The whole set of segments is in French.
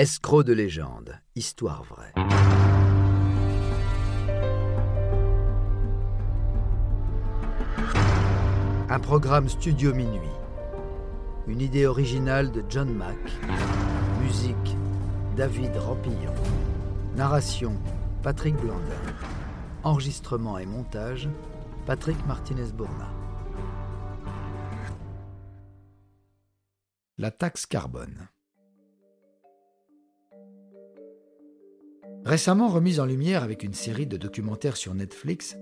Escroc de légende, histoire vraie. Un programme studio minuit. Une idée originale de John Mack. Musique David Rampillon. Narration Patrick Blandin. Enregistrement et montage Patrick Martinez-Bourna. La taxe carbone. Récemment remise en lumière avec une série de documentaires sur Netflix,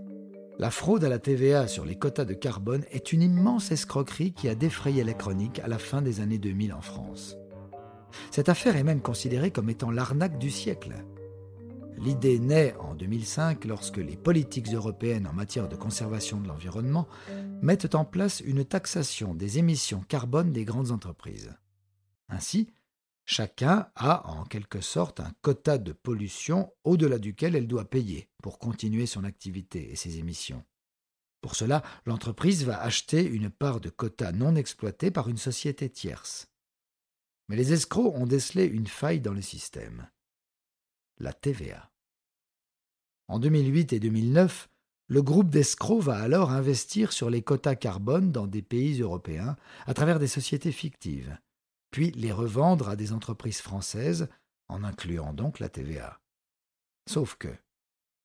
la fraude à la TVA sur les quotas de carbone est une immense escroquerie qui a défrayé la chronique à la fin des années 2000 en France. Cette affaire est même considérée comme étant l'arnaque du siècle. L'idée naît en 2005 lorsque les politiques européennes en matière de conservation de l'environnement mettent en place une taxation des émissions carbone des grandes entreprises. Ainsi, chacun a en quelque sorte un quota de pollution au-delà duquel elle doit payer pour continuer son activité et ses émissions. Pour cela, l'entreprise va acheter une part de quota non exploité par une société tierce. Mais les escrocs ont décelé une faille dans le système la TVA. En 2008 et 2009, le groupe d'escrocs va alors investir sur les quotas carbone dans des pays européens à travers des sociétés fictives, puis les revendre à des entreprises françaises, en incluant donc la TVA. Sauf que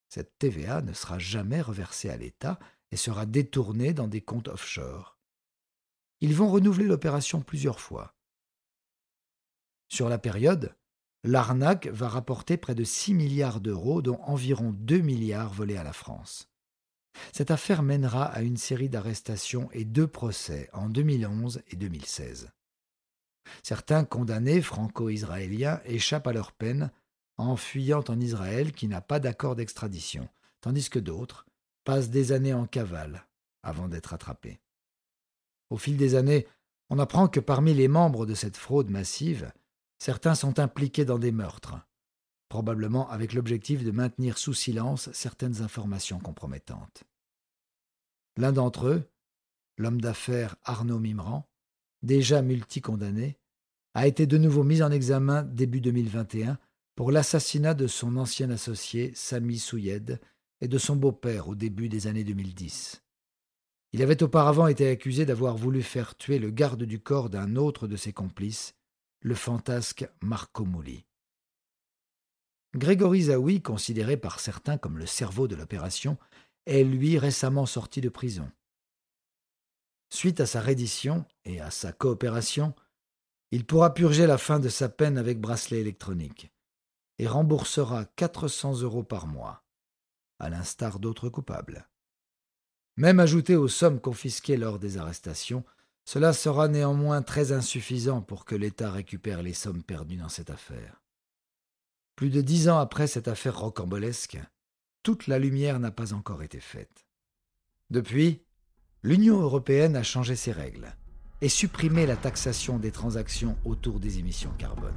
cette TVA ne sera jamais reversée à l'État et sera détournée dans des comptes offshore. Ils vont renouveler l'opération plusieurs fois. Sur la période, l'arnaque va rapporter près de 6 milliards d'euros, dont environ 2 milliards volés à la France. Cette affaire mènera à une série d'arrestations et deux procès en 2011 et 2016. Certains condamnés franco-israéliens échappent à leur peine en fuyant en Israël qui n'a pas d'accord d'extradition, tandis que d'autres passent des années en cavale avant d'être attrapés. Au fil des années, on apprend que parmi les membres de cette fraude massive, Certains sont impliqués dans des meurtres, probablement avec l'objectif de maintenir sous silence certaines informations compromettantes. L'un d'entre eux, l'homme d'affaires Arnaud Mimran, déjà multicondamné, a été de nouveau mis en examen début 2021 pour l'assassinat de son ancien associé Sami Souyed et de son beau-père au début des années 2010. Il avait auparavant été accusé d'avoir voulu faire tuer le garde du corps d'un autre de ses complices, le fantasque Marco Muli. Grégory Zawi, considéré par certains comme le cerveau de l'opération, est lui récemment sorti de prison. Suite à sa reddition et à sa coopération, il pourra purger la fin de sa peine avec bracelet électronique et remboursera 400 euros par mois, à l'instar d'autres coupables. Même ajouté aux sommes confisquées lors des arrestations, cela sera néanmoins très insuffisant pour que l'État récupère les sommes perdues dans cette affaire. Plus de dix ans après cette affaire rocambolesque, toute la lumière n'a pas encore été faite. Depuis, l'Union européenne a changé ses règles et supprimé la taxation des transactions autour des émissions carbone.